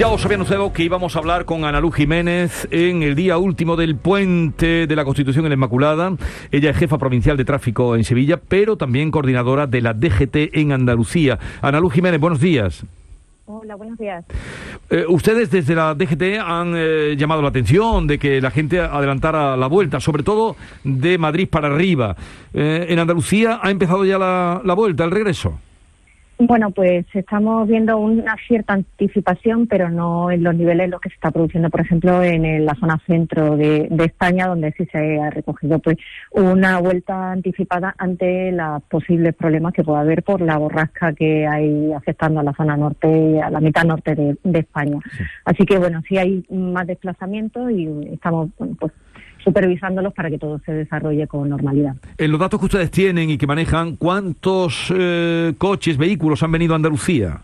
Ya os había anunciado que íbamos a hablar con Ana Luz Jiménez en el día último del puente de la Constitución en la Inmaculada. Ella es jefa provincial de tráfico en Sevilla, pero también coordinadora de la DGT en Andalucía. Ana Luz Jiménez, buenos días. Hola, buenos días. Eh, ustedes desde la DGT han eh, llamado la atención de que la gente adelantara la vuelta, sobre todo de Madrid para arriba. Eh, ¿En Andalucía ha empezado ya la, la vuelta, el regreso? Bueno, pues estamos viendo una cierta anticipación, pero no en los niveles en los que se está produciendo, por ejemplo, en la zona centro de, España, donde sí se ha recogido pues una vuelta anticipada ante los posibles problemas que pueda haber por la borrasca que hay afectando a la zona norte, a la mitad norte de, España. Así que, bueno, sí hay más desplazamientos y estamos pues supervisándolos para que todo se desarrolle con normalidad. En los datos que ustedes tienen y que manejan, ¿cuántos eh, coches, vehículos han venido a Andalucía?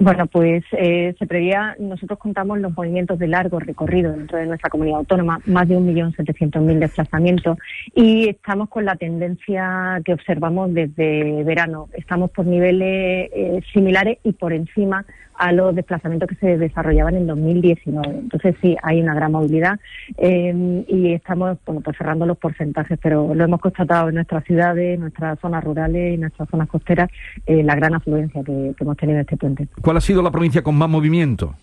Bueno, pues eh, se prevía, nosotros contamos los movimientos de largo recorrido dentro de nuestra comunidad autónoma, más de 1.700.000 desplazamientos, y estamos con la tendencia que observamos desde verano. Estamos por niveles eh, similares y por encima a los desplazamientos que se desarrollaban en 2019. Entonces sí, hay una gran movilidad eh, y estamos bueno, pues cerrando los porcentajes, pero lo hemos constatado en nuestras ciudades, en nuestras zonas rurales y nuestras zonas costeras, la gran afluencia que hemos tenido en este puente. ¿Cuál ha sido la provincia con más movimiento?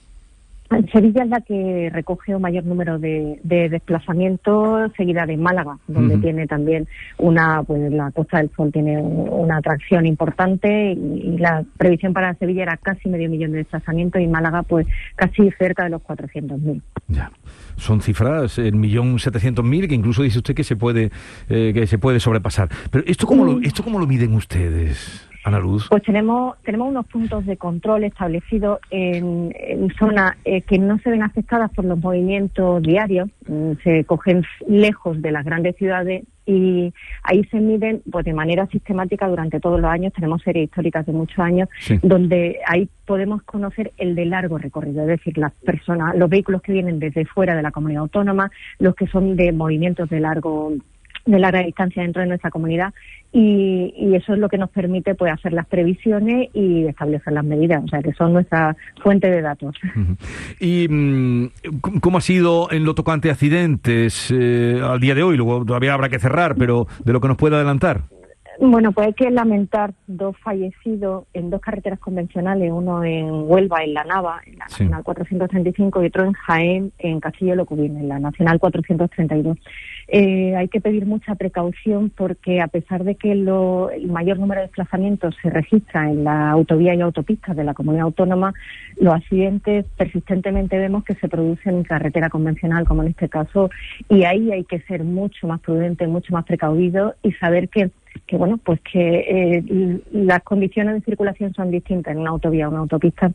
Sevilla es la que recoge un mayor número de, desplazamientos, seguida de Málaga, donde tiene también una, pues la Costa del Sol tiene una atracción importante y, la previsión para Sevilla era casi medio millón de desplazamientos y Málaga pues casi cerca de los 400.000. Ya, son cifras, el millón setecientos mil, que incluso dice usted que se puede eh, que se puede sobrepasar. Pero esto cómo lo, esto cómo lo miden ustedes? Ana Luz. Pues tenemos, tenemos unos puntos de control establecidos en, zonas eh, que no se ven afectadas por los movimientos diarios, mm, se cogen lejos de las grandes ciudades y ahí se miden pues de manera sistemática durante todos los años. Tenemos series históricas de muchos años donde ahí podemos conocer el de largo recorrido, es decir, las personas, los vehículos que vienen desde fuera de la comunidad autónoma, los que son de movimientos de largo de larga distancia dentro de nuestra comunidad y, eso es lo que nos permite pues hacer las previsiones y establecer las medidas, o sea que son nuestra fuente de datos. ¿Y mm, cómo ha sido en lo tocante a accidentes eh, al día de hoy? Luego todavía habrá que cerrar, pero de lo que nos puede adelantar. Bueno, pues hay que lamentar dos fallecidos en dos carreteras convencionales, uno en Huelva, en la Nava, en la Nacional 435, y otro en Jaén, en Castillo Locubín, en la Nacional 432. Eh, hay que pedir mucha precaución porque a pesar de que lo, el mayor número de desplazamientos se registra en la autovía y autopistas de la comunidad autónoma, los accidentes persistentemente vemos que se producen en carretera convencional, como en este caso, y ahí hay que ser mucho más prudente, mucho más precavido y saber que que bueno, pues que eh, las condiciones de circulación son distintas en una autovía o una autopista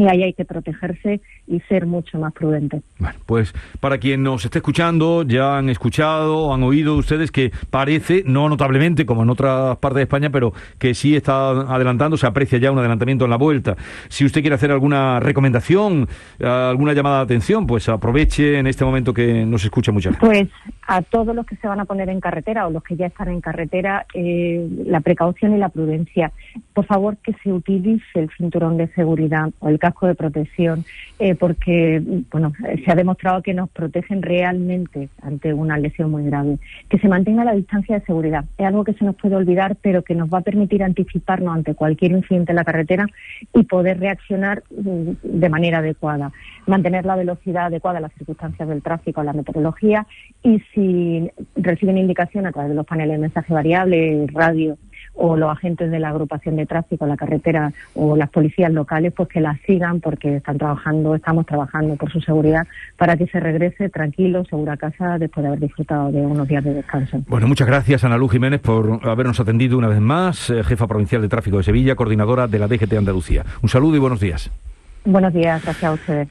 y ahí hay que protegerse y ser mucho más prudente. Bueno, pues para quien nos esté escuchando, ya han escuchado, han oído ustedes que parece, no notablemente como en otras partes de España, pero que sí está adelantando, se aprecia ya un adelantamiento en la vuelta. Si usted quiere hacer alguna recomendación, alguna llamada de atención, pues aproveche en este momento que nos escucha mucha gente. Pues a todos los que se van a poner en carretera o los que ya están en carretera, eh, la precaución y la prudencia. Por favor, que se utilice el cinturón de seguridad o el casco de protección, eh, porque bueno, se ha demostrado que nos protegen realmente ante una lesión muy grave. Que se mantenga la distancia de seguridad. Es algo que se nos puede olvidar, pero que nos va a permitir anticiparnos ante cualquier incidente en la carretera y poder reaccionar mm, de manera adecuada. Mantener la velocidad adecuada a las circunstancias del tráfico, a la meteorología y si reciben indicación a través de los paneles de mensaje variable, radio o los agentes de la agrupación de tráfico, la carretera o las policías locales, pues que las sigan porque están trabajando, estamos trabajando por su seguridad para que se regrese tranquilo, seguro a casa después de haber disfrutado de unos días de descanso. Bueno, muchas gracias Ana Luz Jiménez por habernos atendido una vez más, eh, jefa provincial de tráfico de Sevilla, coordinadora de la DGT Andalucía. Un saludo y buenos días. Buenos días, gracias a ustedes.